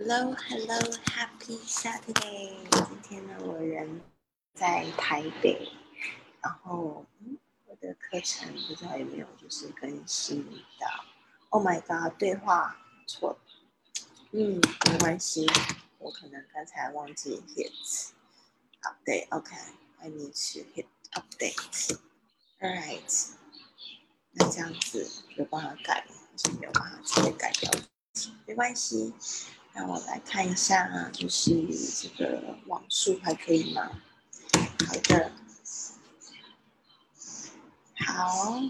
Hello, hello, happy Saturday！今天呢，我人在台北，然后嗯，我的课程不知道有没有就是更新到。Oh my god，对话错，嗯，没关系，我可能刚才忘记 hit update。OK，I need to hit update。All right，那这样子有办法改就？没有办法直接改掉，没关系。那我来看一下，就是这个网速还可以吗？好的，好，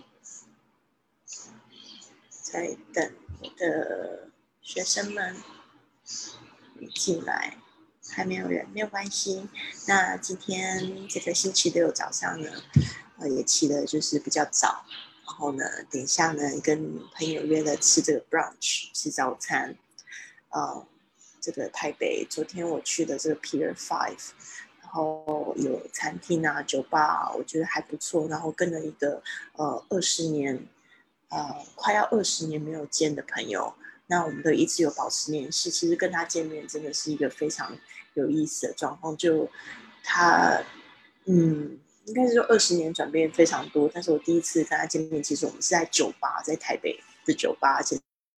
在等我的学生们进来，还没有人，没有关系。那今天这个星期六早上呢，呃，也起的就是比较早，然后呢，等一下呢，跟朋友约了吃这个 brunch，吃早餐，呃。这个台北，昨天我去的这个 Pier Five，然后有餐厅啊、酒吧，啊我觉得还不错。然后跟了一个呃二十年，呃快要二十年没有见的朋友，那我们都一直有保持联系。其实跟他见面真的是一个非常有意思的状况。就他，嗯，应该是说二十年转变非常多。但是我第一次跟他见面，其实我们是在酒吧，在台北的酒吧，而且。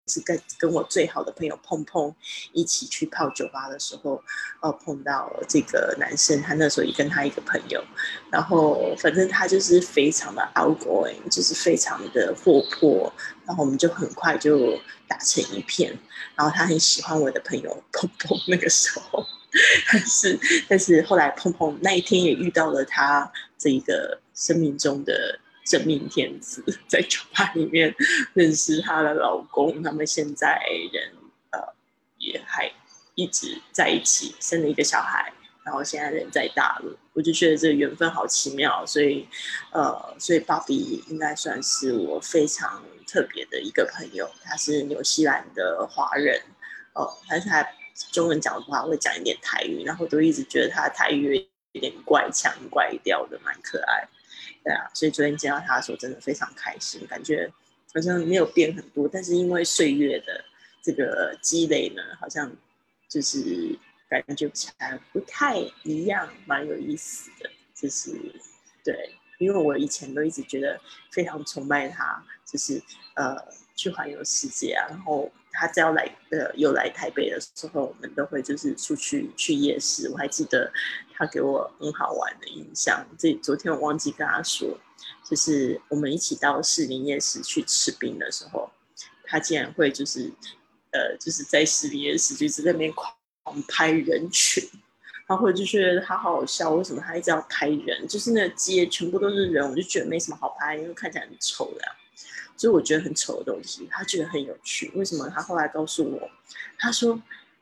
是跟跟我最好的朋友碰碰一起去泡酒吧的时候，呃，碰到这个男生，他那时候也跟他一个朋友，然后反正他就是非常的 outgoing，就是非常的活泼，然后我们就很快就打成一片，然后他很喜欢我的朋友碰碰那个时候，但是但是后来碰碰那一天也遇到了他这一个生命中的。真命天子 在酒吧里面认识她的老公，他们现在人呃也还一直在一起，生了一个小孩，然后现在人在大陆，我就觉得这个缘分好奇妙，所以呃，所以芭比应该算是我非常特别的一个朋友，他是纽西兰的华人，哦，但是他中文讲的话会讲一点台语，然后都一直觉得他台语有点怪腔怪调的，蛮可爱。对啊，所以昨天见到他的时候，真的非常开心，感觉好像没有变很多，但是因为岁月的这个积累呢，好像就是感觉起来不太一样，蛮有意思的。就是对，因为我以前都一直觉得非常崇拜他，就是呃去环游世界啊，然后。他只要来呃又来台北的时候，我们都会就是出去去夜市。我还记得他给我很好玩的印象。这昨天我忘记跟他说，就是我们一起到士林夜市去吃冰的时候，他竟然会就是呃就是在士林夜市就是在那边狂拍人群，然后就觉得他好好笑。为什么他一直要拍人？就是那街全部都是人，我就觉得没什么好拍，因为看起来很丑的。所以我觉得很丑的东西，他觉得很有趣。为什么？他后来告诉我，他说：“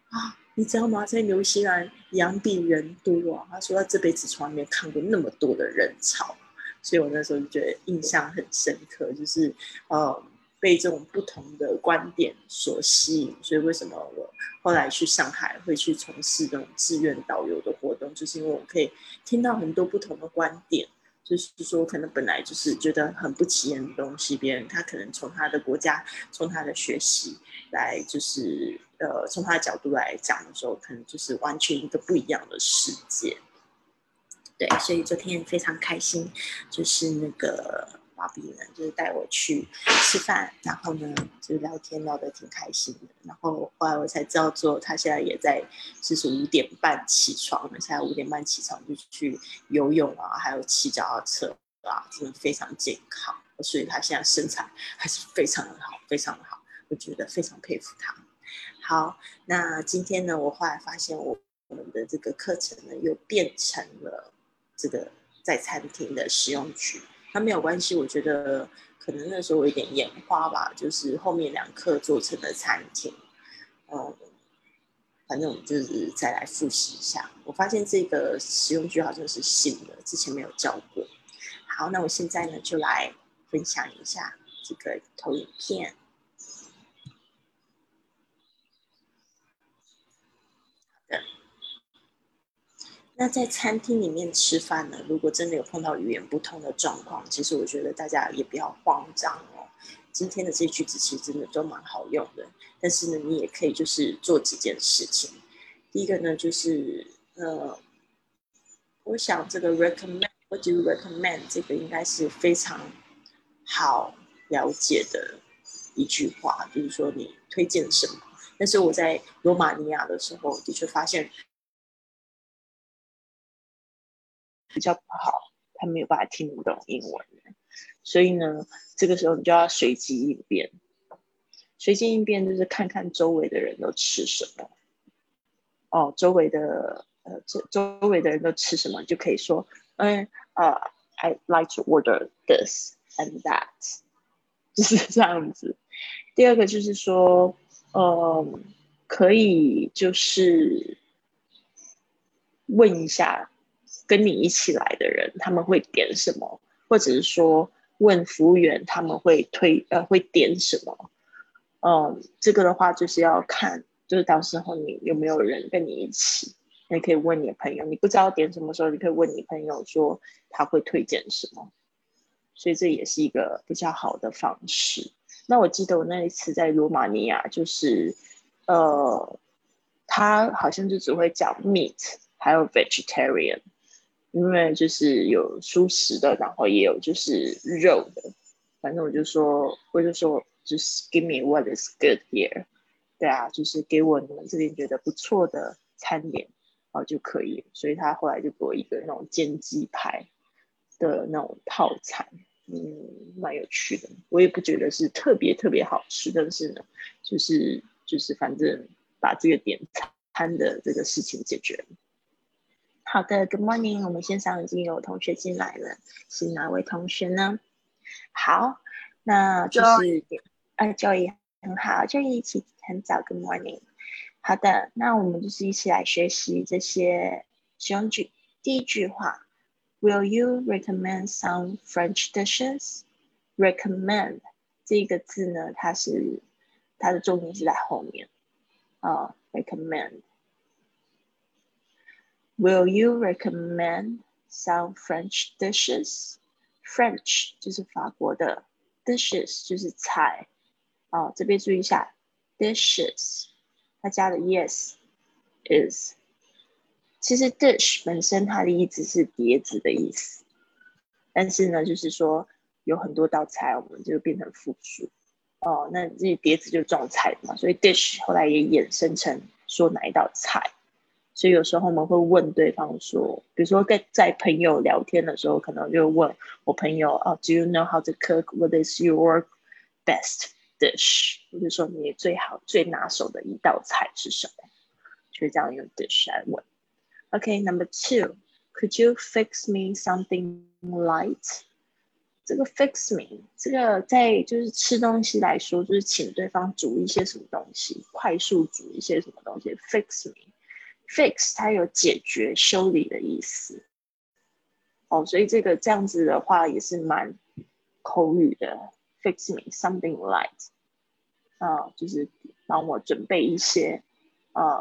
啊，你知道吗？在纽西兰羊比人多啊。”他说他这辈子从来没有看过那么多的人潮。所以我那时候就觉得印象很深刻，就是呃被这种不同的观点所吸引。所以为什么我后来去上海会去从事这种志愿导游的活动，就是因为我可以听到很多不同的观点。就是说，可能本来就是觉得很不起眼的东西，别人他可能从他的国家、从他的学习来，就是呃，从他的角度来讲的时候，可能就是完全一个不一样的世界。对，所以昨天非常开心，就是那个。芭比呢，就是带我去吃饭，然后呢，就聊天聊得挺开心的。然后后来我才知道，说他现在也在，就是五点半起床，现在五点半起床就去游泳啊，还有骑脚踏车啊，真的非常健康。所以他现在身材还是非常的好，非常的好，我觉得非常佩服他。好，那今天呢，我后来发现我我们的这个课程呢，又变成了这个在餐厅的使用区。那没有关系，我觉得可能那时候我有点眼花吧，就是后面两课做成的餐厅，嗯，反正我们就是再来复习一下。我发现这个使用句好像是新的，之前没有教过。好，那我现在呢就来分享一下这个投影片。那在餐厅里面吃饭呢？如果真的有碰到语言不通的状况，其实我觉得大家也不要慌张哦。今天的这句子其实真的都蛮好用的。但是呢，你也可以就是做几件事情。第一个呢，就是呃，我想这个 recommend，what do recommend？这个应该是非常好了解的一句话，就是说你推荐什么。但是我在罗马尼亚的时候，的确发现比较不好，他没有办法听懂英文，所以呢，这个时候你就要随机应变。随机应变就是看看周围的人都吃什么，哦，周围的呃，周周围的人都吃什么，就可以说，嗯，呃，I like to order this and that，就是这样子。第二个就是说。嗯，可以就是问一下跟你一起来的人他们会点什么，或者是说问服务员他们会推呃会点什么。嗯，这个的话就是要看，就是到时候你有没有人跟你一起，你可以问你的朋友，你不知道点什么时候，你可以问你朋友说他会推荐什么，所以这也是一个比较好的方式。那我记得我那一次在罗马尼亚，就是，呃，他好像就只会讲 meat，还有 vegetarian，因为就是有素食的，然后也有就是肉的。反正我就说，我就说，就是 give me what is good here，对啊，就是给我你们这边觉得不错的餐点，然后就可以。所以他后来就给我一个那种煎鸡排的那种套餐。嗯，蛮有趣的。我也不觉得是特别特别好吃，但是呢，就是就是反正把这个点餐的这个事情解决了。好的，Good morning，我们线上已经有同学进来了，是哪位同学呢？好，那就是哎，Joy 很好，Joy 一起很早，Good morning。好的，那我们就是一起来学习这些使用句。第一句话。Will you recommend some French dishes? Recommend 这个字呢，它是它的重音是在后面啊。Recommend. Will you recommend some French dishes? French 就是法国的，dishes 就是菜啊。这边注意一下，dishes 它加的 yes is 其实 dish 本身它的意思是碟子的意思，但是呢，就是说有很多道菜，我们就变成复数哦。那这碟子就是装菜的嘛，所以 dish 后来也衍生成说哪一道菜。所以有时候我们会问对方说，比如说在在朋友聊天的时候，可能就问我朋友哦，Do you know how to cook? What is your best dish？我就说你最好最拿手的一道菜是什么？就这样用 dish 来问。OK，number two, could you fix me something light? 这个 fix me，这个在就是吃东西来说，就是请对方煮一些什么东西，快速煮一些什么东西。fix me fix 它有解决、修理的意思。哦，所以这个这样子的话也是蛮口语的。fix me something light，啊，就是帮我准备一些，啊。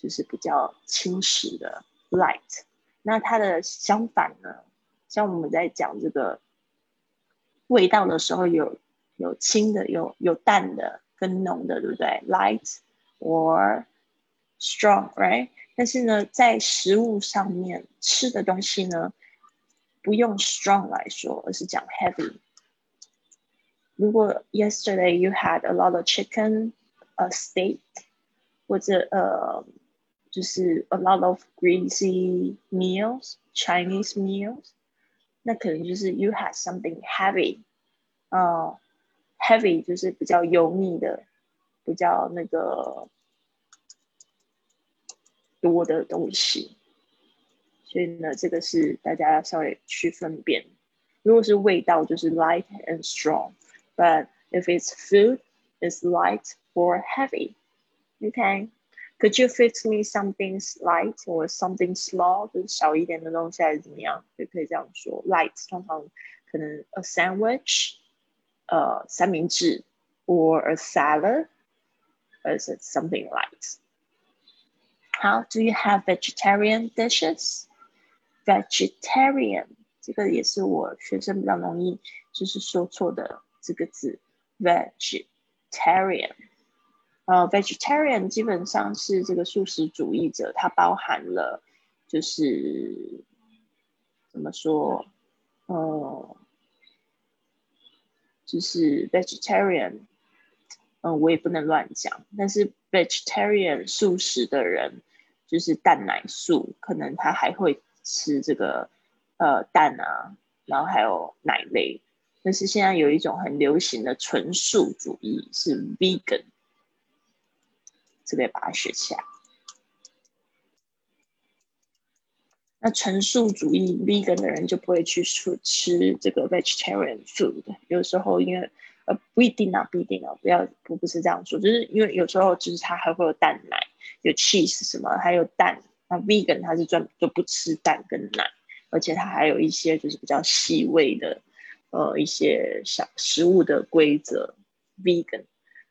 就是比较轻食的 light，那它的相反呢？像我们在讲这个味道的时候，有有轻的，有有淡的，跟浓的，对不对？light or strong，right？但是呢，在食物上面吃的东西呢，不用 strong 来说，而是讲 heavy。如果 yesterday you had a lot of chicken，a steak，或者呃。就是 a lot of greasy meals, Chinese meals，那可能就是 you had something heavy，啊、uh,，heavy 就是比较油腻的，比较那个 多的东西。所以呢，这个是大家要稍微去分辨。如果是味道，就是 light and strong。But if it's food, it's light or heavy. Okay. Could you fix me something light or something small？就是小一点的东西还是怎么样？就可以这样说。Light 通常可能 a sandwich，呃，三明治，or a salad，or is it something light？ 好，Do you have vegetarian dishes？Vegetarian 这个也是我学生比较容易就是说错的这个字。vegetarian。呃，vegetarian 基本上是这个素食主义者，它包含了就是怎么说，呃，就是 vegetarian，嗯，我也不能乱讲，但是 vegetarian 素食的人就是蛋奶素，可能他还会吃这个呃蛋啊，然后还有奶类，但是现在有一种很流行的纯素主义是 vegan。这个把它学起来。那纯素主义 vegan 的人就不会去吃吃这个 vegetarian food。有时候因为呃不一定啊，不一定啊，不要不不是这样说，就是因为有时候就是它还会有蛋奶、有 cheese 什么，还有蛋。那 vegan 它是专就不吃蛋跟奶，而且它还有一些就是比较细微的呃一些小食物的规则 vegan。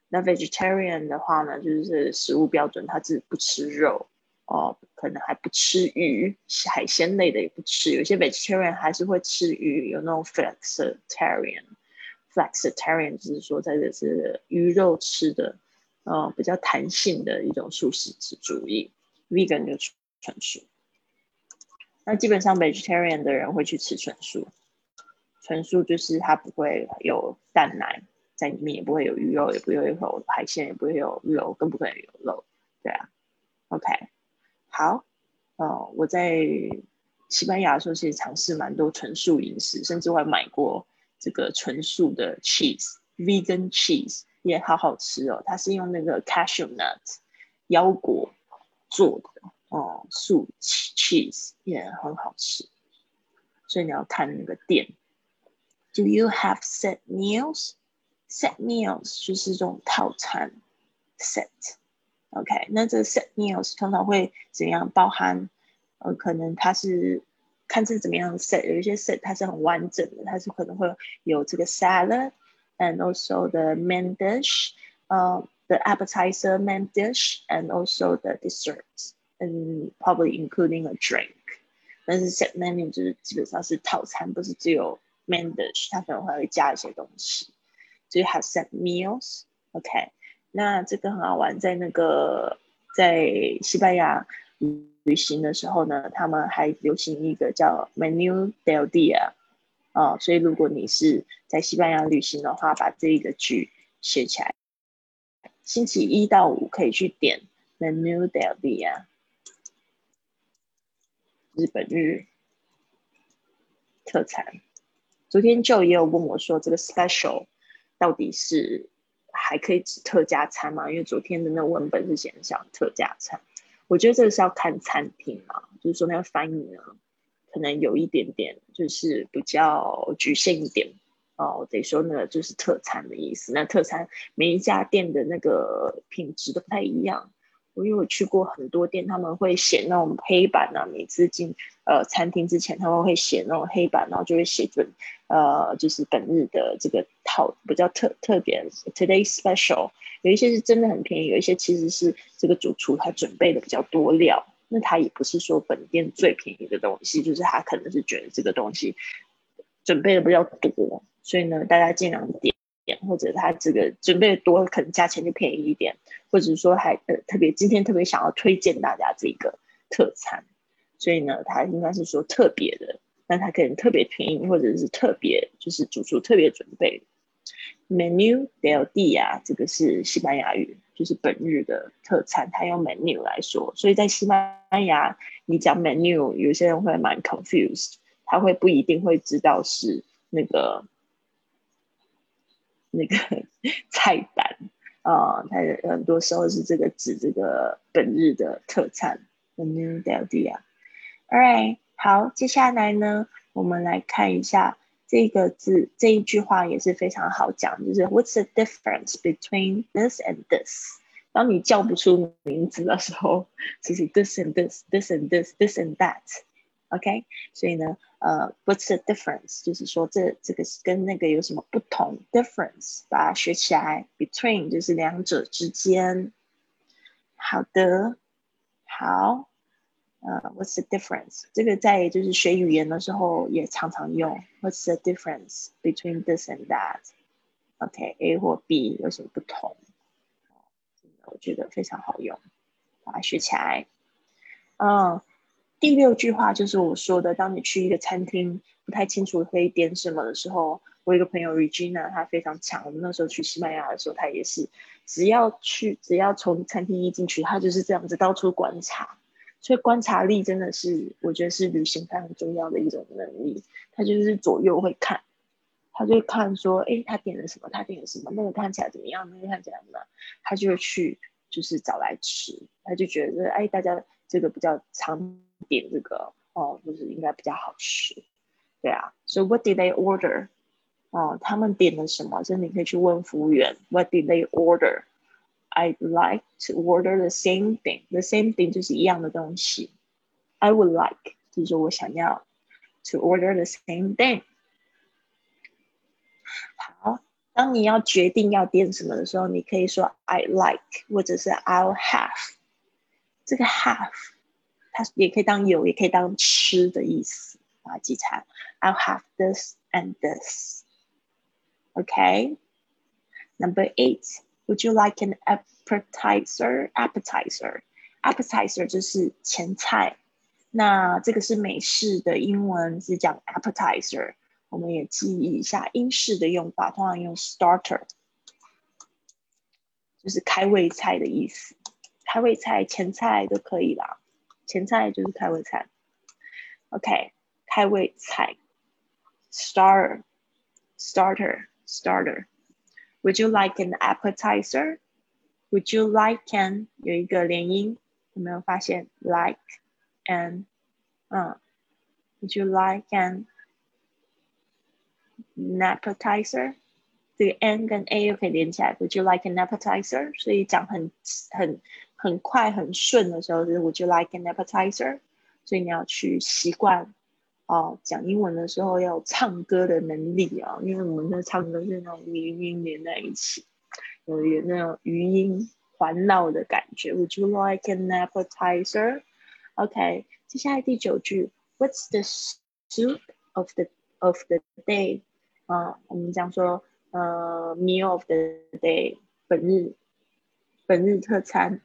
那 vegetarian 的话呢，就是食物标准，他是不吃肉哦，可能还不吃鱼，海鲜类的也不吃。有些 vegetarian 还是会吃鱼，有那种 flexitarian，flexitarian 就是说在这是鱼肉吃的，呃，比较弹性的一种素食主义。vegan 就纯素。那基本上 vegetarian 的人会去吃纯素，纯素就是它不会有蛋奶。在里面也不会有鱼肉，也不会有海鲜，也不会有肉，更不可能有肉，对啊。OK，好，呃，我在西班牙的时候其实尝试蛮多纯素饮食，甚至我还买过这个纯素的 cheese，vegan cheese 也好好吃哦。它是用那个 cashew nut 腰果做的哦，素 cheese 也很好吃。所以你要看那个店。Do you have set meals? Set meals 就是这种套餐，set，OK，那这 set meals 通常会怎样？包含呃，可能它是看是怎么样的 set，有一些 set 它是很完整的，它是可能会有这个 salad salad，and also the main dish，呃，the appetizer main dish，and also the dessert，and probably including a drink。但是 set menu 就是基本上是套餐，不是只有 main dish，它可能会加一些东西。Do you have set meals? OK，那这个很好玩，在那个在西班牙旅行的时候呢，他们还流行一个叫 Menu del Dia 啊，所以如果你是在西班牙旅行的话，把这一个句写起来，星期一到五可以去点 Menu del Dia，日本日特产。昨天就也有问我说这个 special。到底是还可以指特价餐吗？因为昨天的那文本是写上特价餐，我觉得这个是要看餐厅嘛，就是说那个翻译呢，可能有一点点就是比较局限一点哦。得说呢，就是特餐的意思。那特餐每一家店的那个品质都不太一样。我因为我去过很多店，他们会写那种黑板啊，每次进呃餐厅之前，他们会写那种黑板，然后就会写准呃就是本日的这个套比较特特别 today special，有一些是真的很便宜，有一些其实是这个主厨他准备的比较多料，那他也不是说本店最便宜的东西，就是他可能是觉得这个东西准备的比较多，所以呢，大家尽量点点。或者他这个准备的多，可能价钱就便宜一点，或者说还呃特别今天特别想要推荐大家这个特餐，所以呢，他应该是说特别的，那他可能特别便宜，或者是特别就是主厨特别准备。Menu del dia 这个是西班牙语，就是本日的特餐，他用 menu 来说，所以在西班牙你讲 menu，有些人会蛮 confused，他会不一定会知道是那个。那个菜单啊，他很多时候是这个指这个本日的特餐，menu del dia。All right，好，接下来呢，我们来看一下这个字，这一句话也是非常好讲，就是 What's the difference between this and this？当你叫不出名字的时候，就是 this and this，this and this，this and that。OK，所以呢，呃，What's the difference？就是说这这个是跟那个有什么不同？Difference，把它学起来。Between 就是两者之间。好的，好，呃，What's the difference？这个在就是学语言的时候也常常用。What's the difference between this and that？ OK，A 或 B 有什么不同？ 我觉得非常好用，把它学起来。嗯，第六句话就是我说的，当你去一个餐厅不太清楚可以点什么的时候，我一个朋友 Regina 她非常强。我们那时候去西班牙的时候，她也是只要去，只要从餐厅一进去，她就是这样子到处观察。所以观察力真的是，我觉得是旅行非常重要的一种能力。他就是左右会看，他就看说，哎，他点了什么？他点了什么？那个看起来怎么样？那个看起来怎么样？他就会去，就是找来吃。他就觉得，哎，大家这个比较常点这个哦，就是应该比较好吃，对啊。So what did they order？哦，他们点了什么？所以你可以去问服务员，What did they order？I'd like to order the same thing. The same thing 就是一样的东西。I would like 就是我想要 to order the same thing。 好，当你要决定要点什么的时候，你可以说 I like 或者是 I'll have。这个 have 它也可以当有，也可以当吃的意思啊，记起来。I'll have this and this. Okay. Number eight. Would you like an appetizer? Appetizer, appetizer 就是前菜。那这个是美式的英文是讲 appetizer， 我们也记忆一下英式的用法，通常用 starter，就是开胃菜的意思。开胃菜、前菜都可以啦。前菜就是开胃菜。OK，开胃菜，starter, starter, starter。Would you like an appetizer? Would you like an 有一个连音，有没有发现？Like an，嗯，Would you like an appetizer？这个 n 跟 a 又可以连起来。Would you like an appetizer？所以讲很很很快很顺的时候是 Would you like an appetizer？所以你要去习惯哦，讲英文的时候要有唱歌的能力啊，因为我们的唱歌是那种语音连在一起，有有那种语音环绕的感觉。Would you like an appetizer? OK，接下来第九句，What's the soup of the of the day？ 啊，我们讲说呃，meal of the day，本日本日特餐，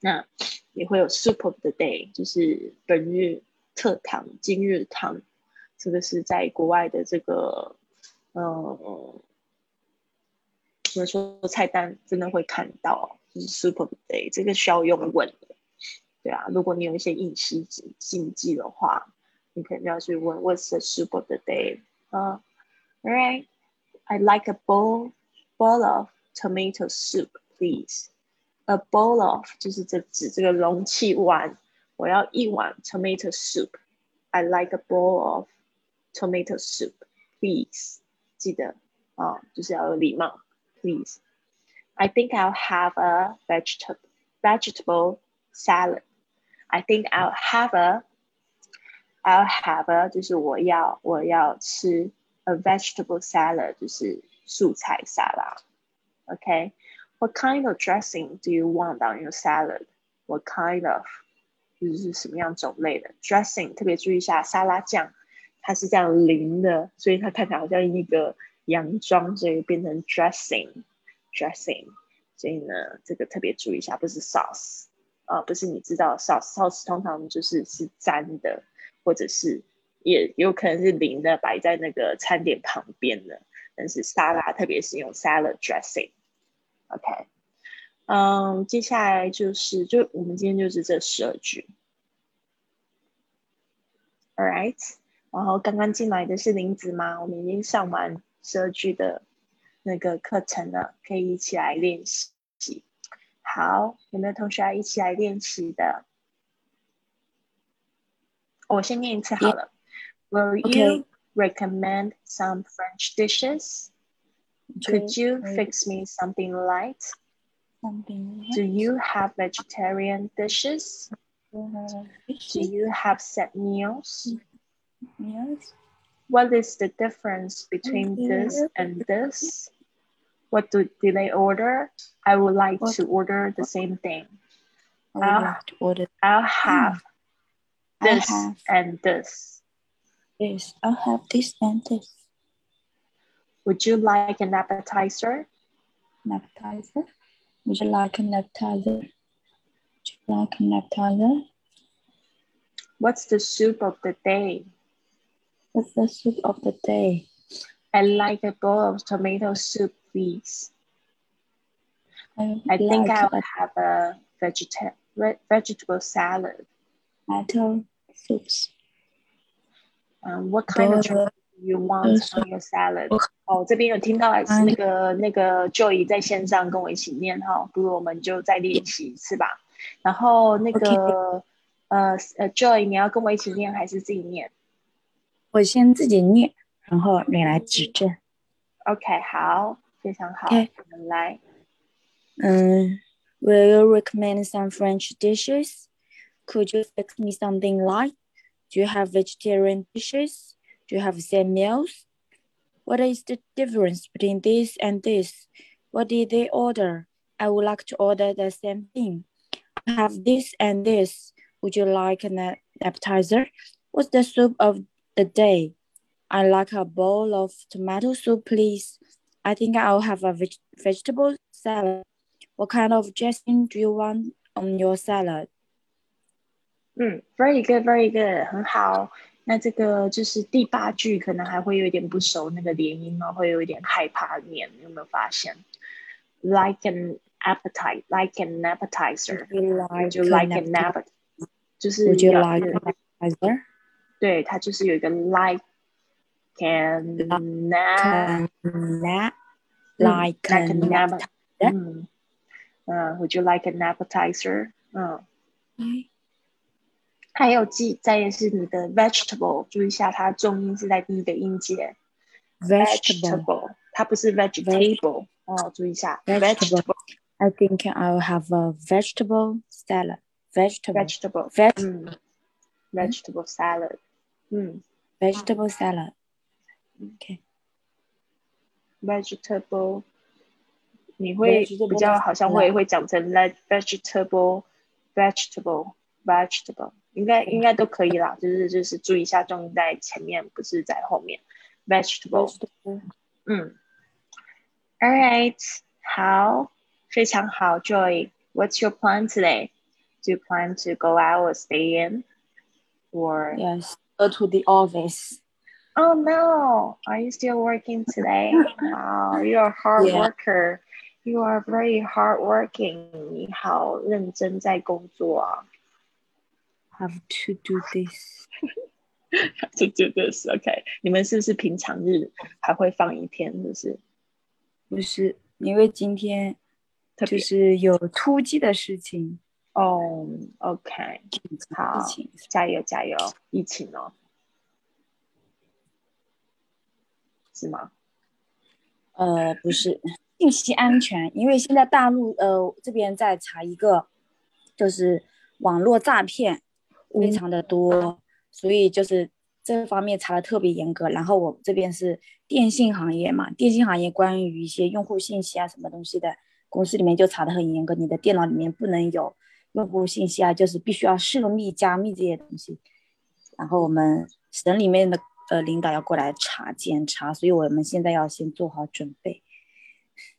那也会有 soup of the day，就是本日。特堂今日堂，这个是在国外的这个，呃，怎么说菜单真的会看到，就是 Super Day，这个需要用问的，对啊，如果你有一些饮食禁忌的话，你肯定要去问 What's the Super Day？啊 ，Alright，I like a bowl bowl of tomato soup, please. A bowl of 就是这指这个容器碗。我要一碗 tomato soup. I like a bowl of tomato soup, please. 记得啊，就是要有礼貌，please. I think I'll have a vegetable vegetable salad. I think I'll have a I'll have a 就是我要我要吃 a vegetable salad 就是素菜沙拉。，OK。What kind of dressing do you want on your salad? What kind of 就是什么样种类的 dressing，特别注意一下沙拉酱，它是这样淋的，所以它看起来好像一个洋装，所以变成 dressing，dressing。所以呢，这个特别注意一下，不是 sauce 啊，不是你知道 sauce，sauce 通常就是是沾的，或者是也有可能是淋的，摆在那个餐点旁边的。但是沙拉，特别是用 salad dressing，OK。嗯，接下来就是就我们今天就是这十二句，All right。然后刚刚进来的是林子吗？我们已经上完十二句的那个课程了，可以一起来练习。好，有没有同学要一起来练习的？我先念一次好了。Will you recommend some French dishes? Could you fix me something light? Do you have vegetarian dishes? Do you have set meals? Yes. What is the difference between this and this? What do, do they order? I would like what? to order the same thing. I'll, like order. I'll have this have and this. This. I'll have this and this. Would you like an appetizer? An appetizer? Would you like an appetizer? Would you like an appetizer? What's the soup of the day? What's the soup of the day? I like a bowl of tomato soup, please. I, I think like I'll have a vegeta- ve- vegetable salad. tomato soups. Um, what kind of Bowl tomato you want on your salad? 哦，这边有听到是那个那个 Joy 在线上跟我一起念哈，不如我们就再练习一次吧。然后那个呃呃 Joy，你要跟我一起念还是自己念我先自己念，然后你来指正。 ？OK，好，非常好 OK 我们来。嗯，Will you recommend some French dishes? Could you fix me something light? Do you have vegetarian dishes? Do you have the same meals? What is the difference between this and this? What did they order? I would like to order the same thing. I have this and this. Would you like an appetizer? What's the soup of the day? I like a bowl of tomato soup, please. I think I'll have a veg- vegetable salad. What kind of dressing do you want on your salad? 嗯，very good，very good，很好。那这个就是第八句，可能还会有一点不熟，那个连音哦，会有一点害怕念，有没有发现？Like an appetite，like an appetizer， Would you like 就 like an an appetite，就是 Would you 要 like an appetizer? 对，它就是有一个 like an a Can that 嗯 like like an an appetizer， appetizer? 嗯嗯，Would you like an appetizer？嗯。 还有记，再也是你的 vegetable，注意一下，它重音是在第一个音节 Vegetable. 它不是 vegetable 哦，注意一下 Vegetable. I think I'll have a vegetable salad. Vegetable. vegetable，Veg 嗯，vegetable salad，嗯 vegetable salad. Okay.，vegetable，你会比较好像会会讲成 like vegetable，vegetable，vegetable，应该应该都可以啦，就是就是注意一下重音在前面，不是在后面，vegetable。 Vegetable. 嗯，All right，好，非常好，Joy。What's your plan today? Do you plan to go out or stay in? Or Yes. Go to the office. oh no, are you still working today? Wow, you're a hard Yeah. worker. You are very hardworking. 你好认真在工作啊。 Have to do this. 就就就是 OK。你们是不是平常日还会放一天？是不是不是，因为今天就是有突击的事情，哦，OK，好。加油加油！疫情哦，是吗？呃，不是信息安全，因为现在大陆呃这边在查一个，就是网络诈骗非常的多，所以就是这方面查的特别严格。然后我这边是电信行业嘛，电信行业关于一些用户信息啊什么东西的，公司里面就查的很严格，你的电脑里面不能有用户信息啊，就是必须要设密加密这些东西。然后我们省里面的呃领导要过来查检查，所以我们现在要先做好准备。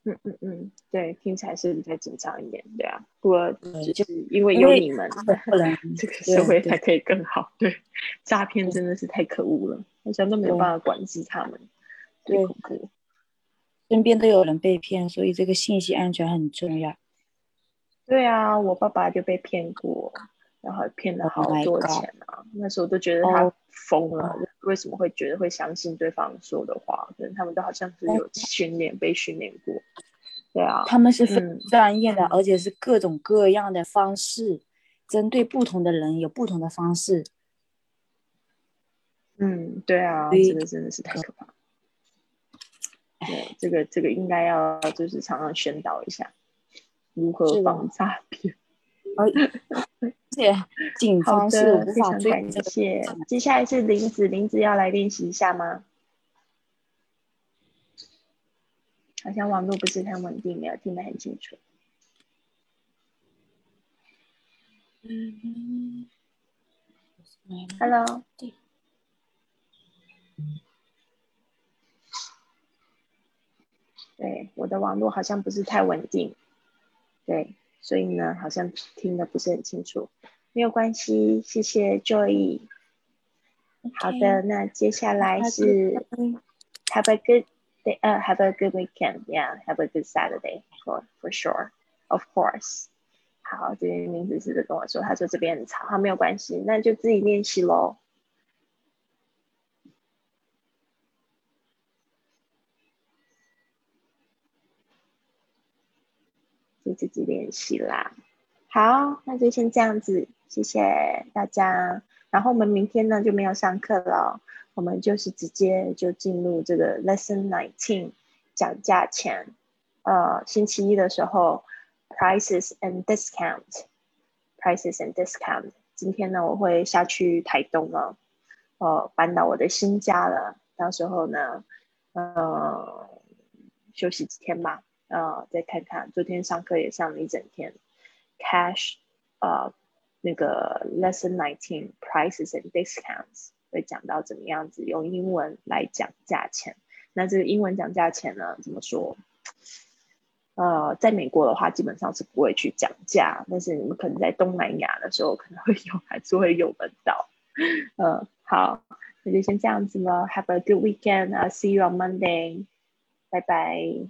嗯嗯嗯，对，听起来是比较紧张一点，对啊。不过就是因为有你们，不然这个社会才可以更好。对，诈骗真的是太可恶了，好像都没有办法管制他们，对恐怖。身边都有人被骗，所以这个信息安全很重要。对啊，我爸爸就被骗过，然后骗了 Oh 好多钱啊！那时候都觉得他哦疯了，为什么会觉得会相信对方说的话？可能他们都好像是有训练，被训练过。对啊，他们是非嗯专业的，而且是各种各样的方式，针对不同的人有不同的方式。嗯，对啊，这个真的是太可怕 了。对，这个这个应该要就是常常宣导一下如何防诈骗。而且警 好方是的，无法非常感谢。接下来是林子，林子要来练习一下吗？好像网络不是很稳定，没有听得很清楚。Hello，对，我的网络好像不是太稳定，对，所以呢，好像听得不是很清楚，没有关系，谢谢 Joy。好的，那接下来是 Have a good day，呃，Have a good weekend，Yeah，Have a good Saturday，for for sure，of course。好，这边名字是跟我说，他说这边很吵，好，没有关系，那就自己练习喽。自己练习啦。好，那就先这样子，谢谢大家。然后我们明天呢就没有上课了，我们就是直接就进入这个 lesson nineteen 讲价钱。呃，星期一的时候，prices and discount，prices and discount。今天呢，我会下去台东了，呃，搬到我的新家了。到时候呢，呃，休息几天吧。呃，再看看，昨天上课也上了一整天，cash，呃，那个 lesson nineteen prices and discounts 会讲到怎么样子用英文来讲价钱。那这个英文讲价钱呢，怎么说？呃，在美国的话，基本上是不会去讲价，但是你们可能在东南亚的时候可能会有，还是会用得到。嗯，好，那就先这样子了。Have a good weekend. I'll see you on Monday. 拜拜。